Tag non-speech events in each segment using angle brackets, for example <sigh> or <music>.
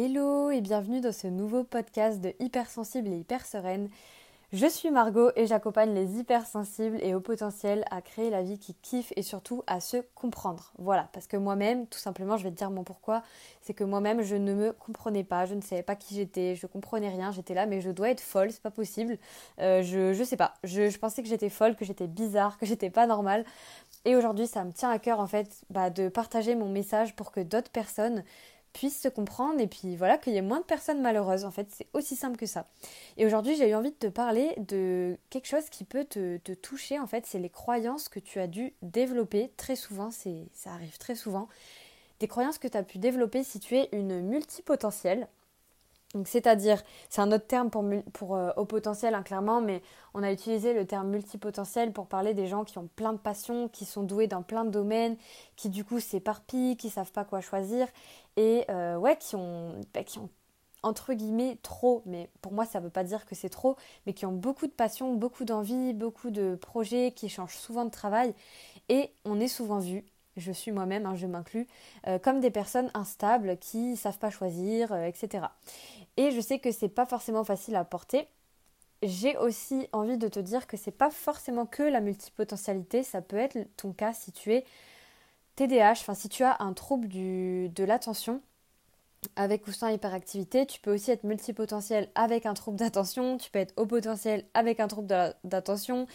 Hello et bienvenue dans ce nouveau podcast de Hypersensible et Hyper Sereine. Je suis Margot et j'accompagne les hypersensibles et au potentiel à créer la vie qui kiffe et surtout à se comprendre. Voilà, parce que moi-même, tout simplement, je vais te dire mon pourquoi, c'est que moi-même je ne me comprenais pas, je ne savais pas qui j'étais, je comprenais rien, j'étais là, mais je dois être folle, c'est pas possible. Euh, je, je sais pas, je, pensais que j'étais folle, que j'étais bizarre, que j'étais pas normale. Et aujourd'hui, ça me tient à cœur en fait bah, de partager mon message pour que d'autres personnes puissent se comprendre et puis voilà, qu'il y ait moins de personnes malheureuses. En fait, c'est aussi simple que ça. Et aujourd'hui, j'ai eu envie de te parler de quelque chose qui peut te, toucher. En fait, c'est les croyances que tu as dû développer. Très souvent, ça arrive très souvent. Des croyances que tu as pu développer si tu es une multipotentielle c'est-à-dire, c'est un autre terme pour, pour euh, potentiel, hein, clairement, mais on a utilisé le terme multipotentiel pour parler des gens qui ont plein de passions, qui sont doués dans plein de domaines, qui du coup s'éparpillent, qui savent pas quoi choisir, et euh, ouais, qui ont, bah, qui ont entre guillemets trop, mais pour moi ça ne veut pas dire que c'est trop, mais qui ont beaucoup de passion, beaucoup d'envie, beaucoup de projets, qui changent souvent de travail, et on est souvent vu je suis moi-même, hein, je m'inclus, euh, comme des personnes instables qui ne savent pas choisir, euh, etc. Et je sais que c'est pas forcément facile à porter. J'ai aussi envie de te dire que c'est pas forcément que la multipotentialité, ça peut être ton cas si tu es TDAH, enfin si tu as un trouble de l'attention avec ou sans hyperactivité, tu peux aussi être multipotentiel avec un trouble d'attention, tu peux être au potentiel avec un trouble d'attention,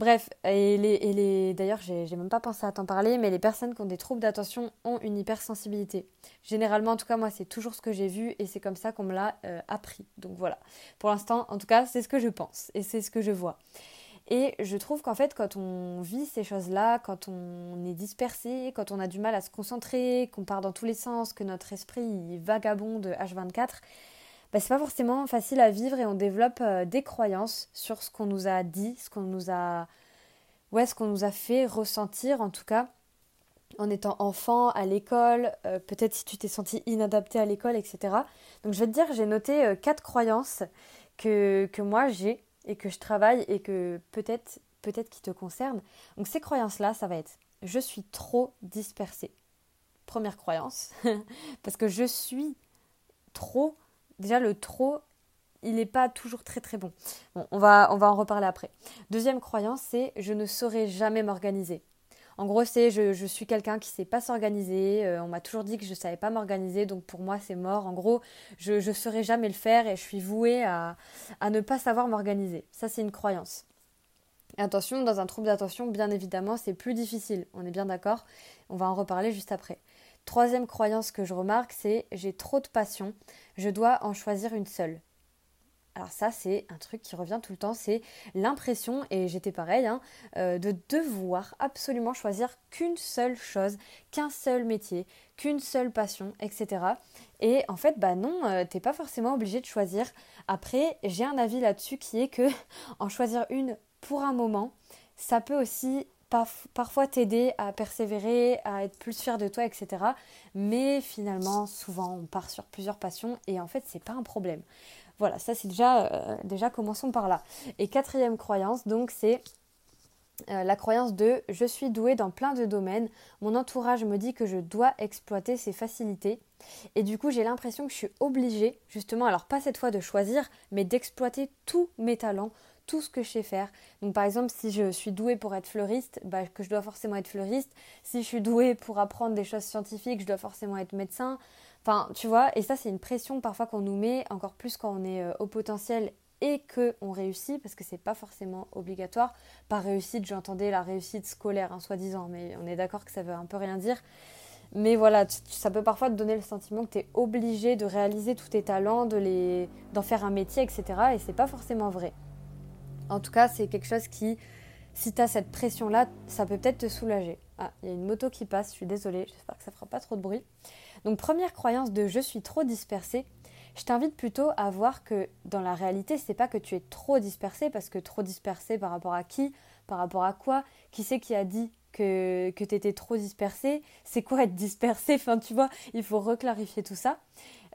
Bref, et les, et les d'ailleurs, j'ai même pas pensé à t'en parler, mais les personnes qui ont des troubles d'attention ont une hypersensibilité. Généralement, en tout cas, moi, c'est toujours ce que j'ai vu et c'est comme ça qu'on me l'a euh, appris. Donc voilà. Pour l'instant, en tout cas, c'est ce que je pense et c'est ce que je vois. Et je trouve qu'en fait, quand on vit ces choses-là, quand on est dispersé, quand on a du mal à se concentrer, qu'on part dans tous les sens, que notre esprit vagabonde H24, bah, c'est pas forcément facile à vivre et on développe euh, des croyances sur ce qu'on nous a dit, ce qu'on nous a ouais, ce qu'on nous a fait ressentir en tout cas en étant enfant à l'école, euh, peut-être si tu t'es senti inadapté à l'école, etc. Donc je vais te dire, j'ai noté euh, quatre croyances que, que moi j'ai et que je travaille et que peut-être peut-être qui te concernent. Donc ces croyances-là, ça va être je suis trop dispersée. Première croyance, <laughs> parce que je suis trop déjà le trop, il n'est pas toujours très très bon. On va, on va en reparler après. Deuxième croyance, c'est je ne saurais jamais m'organiser. En gros, c'est je, je, suis quelqu'un qui ne sait pas s'organiser. Euh, on m'a toujours dit que je ne savais pas m'organiser, donc pour moi, c'est mort. En gros, je ne saurais jamais le faire et je suis vouée à, à ne pas savoir m'organiser. Ça, c'est une croyance. attention, dans un trouble d'attention, bien évidemment, c'est plus difficile. On est bien d'accord? On va en reparler juste après. Troisième croyance que je remarque, c'est j'ai trop de passion, je dois en choisir une seule. Alors ça, c'est un truc qui revient tout le temps, c'est l'impression, et j'étais pareil, hein, euh, de devoir absolument choisir qu'une seule chose, qu'un seul métier, qu'une seule passion, etc. Et en fait, bah non, euh, t'es pas forcément obligé de choisir. Après, j'ai un avis là-dessus qui est que <laughs> en choisir une pour un moment, ça peut aussi parfois t'aider à persévérer, à être plus fier de toi, etc. Mais finalement, souvent, on part sur plusieurs passions et en fait, c'est pas un problème. Voilà, ça c'est déjà, euh, déjà commençons par là. Et quatrième croyance, donc, c'est euh, la croyance de je suis douée dans plein de domaines, mon entourage me dit que je dois exploiter ses facilités. Et du coup, j'ai l'impression que je suis obligée, justement, alors pas cette fois de choisir, mais d'exploiter tous mes talents, tout ce que je sais faire. Donc par exemple, si je suis douée pour être fleuriste, bah, que je dois forcément être fleuriste. Si je suis douée pour apprendre des choses scientifiques, je dois forcément être médecin. Enfin, tu vois, et ça c'est une pression parfois qu'on nous met, encore plus quand on est euh, au potentiel et qu'on réussit, parce que c'est pas forcément obligatoire. Par réussite, j'entendais la réussite scolaire, hein, soi-disant, mais on est d'accord que ça veut un peu rien dire. Mais voilà, ça peut parfois te donner le sentiment que tu es obligé de réaliser tous tes talents, de les, d'en faire un métier, etc. Et c'est pas forcément vrai. En tout cas, c'est quelque chose qui, si tu as cette pression-là, ça peut peut-être te soulager. Ah, il y a une moto qui passe, je suis désolée, j'espère que ça fera pas trop de bruit. Donc première croyance de je suis trop dispersée. Je t'invite plutôt à voir que dans la réalité, c'est pas que tu es trop dispersé parce que trop dispersé par rapport à qui, par rapport à quoi, qui c'est qui a dit que, que tu étais trop dispersé, c'est quoi être dispersé, enfin tu vois, il faut reclarifier tout ça.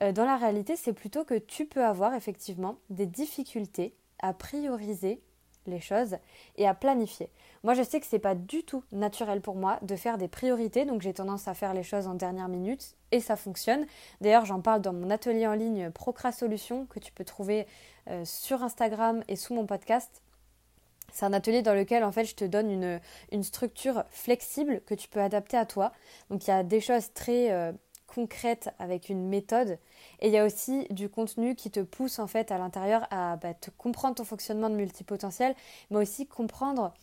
Euh, dans la réalité, c'est plutôt que tu peux avoir effectivement des difficultés à prioriser les choses et à planifier. Moi, je sais que c'est pas du tout naturel pour moi de faire des priorités, donc j'ai tendance à faire les choses en dernière minute et ça fonctionne. D'ailleurs, j'en parle dans mon atelier en ligne Procra Solutions que tu peux trouver euh, sur Instagram et sous mon podcast. C'est un atelier dans lequel en fait je te donne une, une, structure flexible que tu peux adapter à toi. Donc il y a des choses très euh, concrète avec une méthode. Et il y a aussi du contenu qui te pousse en fait à l'intérieur à bah, te comprendre ton fonctionnement de multipotentiel mais aussi comprendre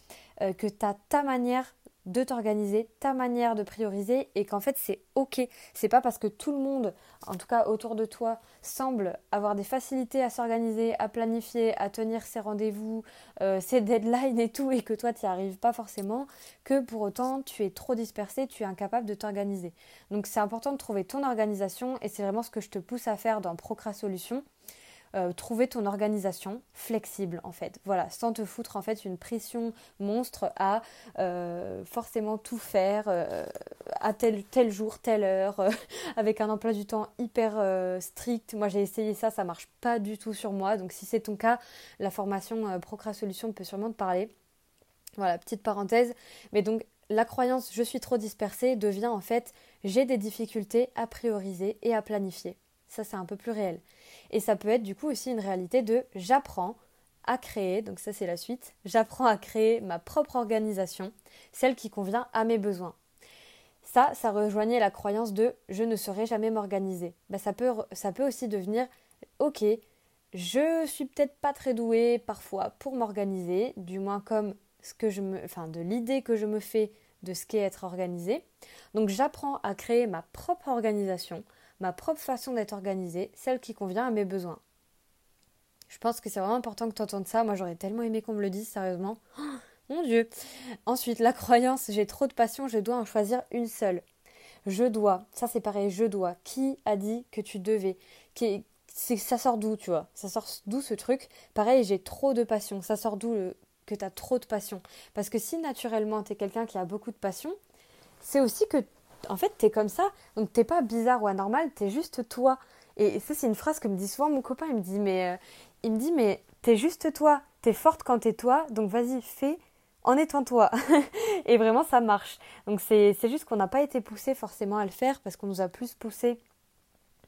euh, que tu ta manière de t'organiser, ta manière de prioriser et qu'en fait c'est ok. C'est pas parce que tout le monde, en tout cas autour de toi, semble avoir des facilités à s'organiser, à planifier, à tenir ses rendez-vous, euh, ses deadlines et tout, et que toi tu n'y arrives pas forcément, que pour autant tu es trop dispersé, tu es incapable de t'organiser. Donc c'est important de trouver ton organisation et c'est vraiment ce que je te pousse à faire dans Procra Solutions. Euh, trouver ton organisation flexible en fait. Voilà, sans te foutre en fait une pression monstre à euh, forcément tout faire euh, à tel, jour, telle heure, <laughs> avec un emploi du temps hyper strict. Moi j'ai essayé ça, ça marche pas du tout sur moi. Donc si c'est ton cas, la formation Procra Solution peut sûrement te parler. Voilà, petite parenthèse. Mais donc la croyance je suis trop dispersée devient en fait j'ai des difficultés à prioriser et à planifier. Ça c'est un peu plus réel. Et ça peut être du coup aussi une réalité de j'apprends à créer, donc ça c'est la suite, j'apprends à créer ma propre organisation, celle qui convient à mes besoins. Ça, ça rejoignait la croyance de je ne saurais jamais m'organiser. Bah, ça, peut, aussi devenir ok, je suis peut-être pas très douée parfois pour m'organiser, du moins comme ce que je me, enfin de l'idée que je me fais de ce qu'est être organisé. Donc j'apprends à créer ma propre organisation ma propre façon d'être organisée, celle qui convient à mes besoins. Je pense que c'est vraiment important que tu entendes ça. Moi, j'aurais tellement aimé qu'on me le dise, sérieusement. Oh, mon Dieu. Ensuite, la croyance, j'ai trop de passion, je dois en choisir une seule. Je dois. Ça, c'est pareil, je dois. Qui a dit que tu devais? Qui, Ça sort d'où, tu vois? Ça sort d'où ce truc? Pareil, j'ai trop de passion. Ça sort d'où que tu as trop de passion? Parce que si naturellement, tu es quelqu'un qui a beaucoup de passion, c'est aussi que en fait, t'es comme ça. Donc, t'es pas bizarre ou anormal, t'es juste toi. Et ça, c'est une phrase que me dit souvent mon copain. Il me dit, mais, euh, il me dit, mais t'es juste toi. T'es forte quand t'es toi. Donc, vas-y, fais en étant toi. <laughs> et vraiment, ça marche. Donc, c'est juste qu'on n'a pas été poussé forcément à le faire parce qu'on nous a plus poussé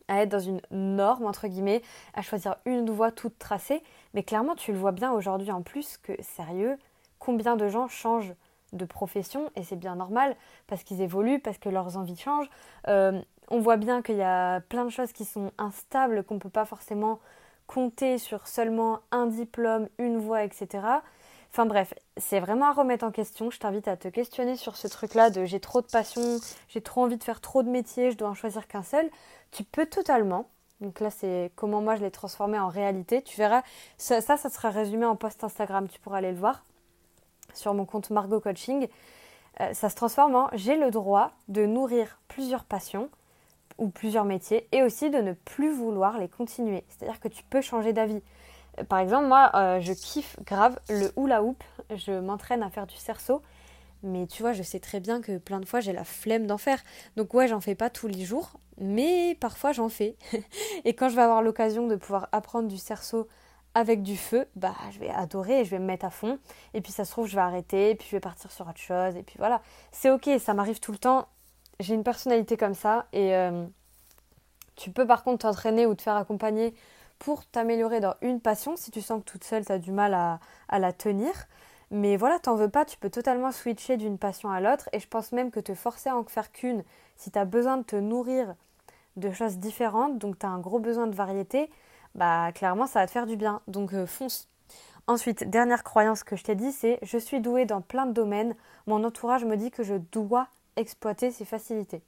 à être dans une norme, entre guillemets, à choisir une voie toute tracée. Mais clairement, tu le vois bien aujourd'hui en plus que, sérieux, combien de gens changent de profession et c'est bien normal parce qu'ils évoluent, parce que leurs envies changent. Euh, on voit bien qu'il y a plein de choses qui sont instables, qu'on ne peut pas forcément compter sur seulement un diplôme, une voie, etc. Enfin bref, c'est vraiment à remettre en question. Je t'invite à te questionner sur ce truc-là de j'ai trop de passion, j'ai trop envie de faire trop de métiers, je dois en choisir qu'un seul. Tu peux totalement. Donc là, c'est comment moi je l'ai transformé en réalité. Tu verras, ça, ça, ça sera résumé en post Instagram, tu pourras aller le voir sur mon compte Margot Coaching, euh, ça se transforme en j'ai le droit de nourrir plusieurs passions ou plusieurs métiers et aussi de ne plus vouloir les continuer. C'est-à-dire que tu peux changer d'avis. Euh, par exemple, moi, euh, je kiffe grave le hula hoop. Je m'entraîne à faire du cerceau. Mais tu vois, je sais très bien que plein de fois, j'ai la flemme d'en faire. Donc ouais, j'en fais pas tous les jours. Mais parfois, j'en fais. <laughs> et quand je vais avoir l'occasion de pouvoir apprendre du cerceau avec du feu, bah je vais adorer je vais me mettre à fond. Et puis ça se trouve, je vais arrêter, et puis je vais partir sur autre chose. Et puis voilà, c'est ok, ça m'arrive tout le temps. J'ai une personnalité comme ça et euh, tu peux par contre t'entraîner ou te faire accompagner pour t'améliorer dans une passion si tu sens que toute seule tu as du mal à, à la tenir. Mais voilà, t'en veux pas, tu peux totalement switcher d'une passion à l'autre et je pense même que te forcer à en faire qu'une, si tu as besoin de te nourrir de choses différentes, donc tu as un gros besoin de variété, bah clairement ça va te faire du bien. Donc euh, fonce. Ensuite, dernière croyance que je t'ai dit, c'est je suis douée dans plein de domaines. Mon entourage me dit que je dois exploiter ces facilités.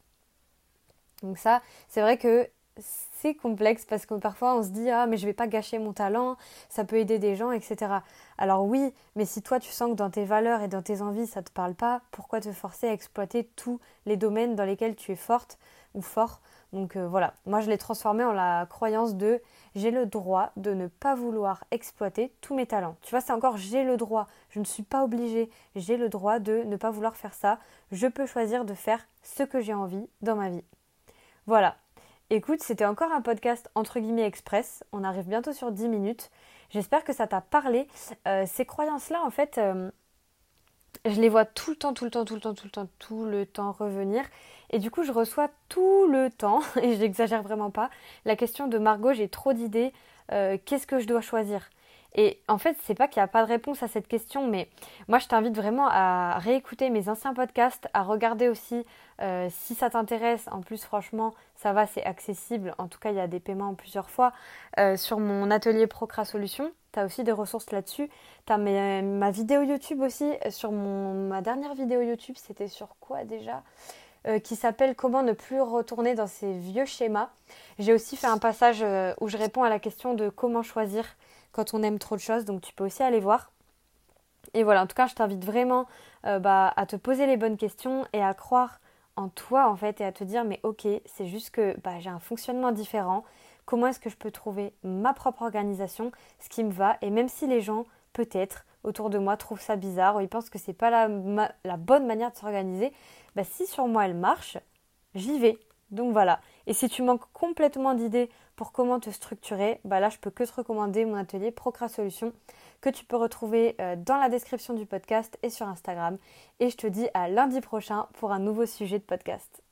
Donc ça, c'est vrai que c'est complexe parce que parfois on se dit ah mais je vais pas gâcher mon talent, ça peut aider des gens, etc. Alors oui, mais si toi tu sens que dans tes valeurs et dans tes envies ça te parle pas, pourquoi te forcer à exploiter tous les domaines dans lesquels tu es forte ou fort? Donc euh, voilà, moi je l'ai transformé en la croyance de j'ai le droit de ne pas vouloir exploiter tous mes talents. Tu vois, c'est encore j'ai le droit, je ne suis pas obligée, j'ai le droit de ne pas vouloir faire ça, je peux choisir de faire ce que j'ai envie dans ma vie. Voilà. Écoute, c'était encore un podcast entre guillemets express. On arrive bientôt sur 10 minutes. J'espère que ça t'a parlé. Euh, ces croyances-là, en fait, euh, je les vois tout le temps, tout le temps, tout le temps, tout le temps, tout le temps revenir. Et du coup, je reçois tout le temps, <laughs> et je n'exagère vraiment pas, la question de Margot, j'ai trop d'idées, euh, qu'est-ce que je dois choisir? Et en fait, c'est pas qu'il n'y a pas de réponse à cette question, mais moi je t'invite vraiment à réécouter mes anciens podcasts, à regarder aussi euh, si ça t'intéresse. En plus, franchement, ça va, c'est accessible. En tout cas, il y a des paiements plusieurs fois. Euh, sur mon atelier Procra Solutions, tu as aussi des ressources là-dessus. Tu as ma vidéo YouTube aussi. Sur mon, ma dernière vidéo YouTube, c'était sur quoi déjà? Euh, qui s'appelle Comment ne plus retourner dans ces vieux schémas. J'ai aussi fait un passage où je réponds à la question de comment choisir quand on aime trop de choses. Donc tu peux aussi aller voir. Et voilà, en tout cas, je t'invite vraiment euh, bah, à te poser les bonnes questions et à croire en toi en fait et à te dire mais ok, c'est juste que bah, j'ai un fonctionnement différent. Comment est-ce que je peux trouver ma propre organisation, ce qui me va? Et même si les gens, peut-être, autour de moi trouvent ça bizarre ou ils pensent que c'est pas la, bonne manière de s'organiser, bah, si sur moi elle marche, j'y vais. Donc voilà. Et si tu manques complètement d'idées pour comment te structurer, bah là je peux que te recommander mon atelier Procra Solutions que tu peux retrouver euh, dans la description du podcast et sur Instagram. Et je te dis à lundi prochain pour un nouveau sujet de podcast.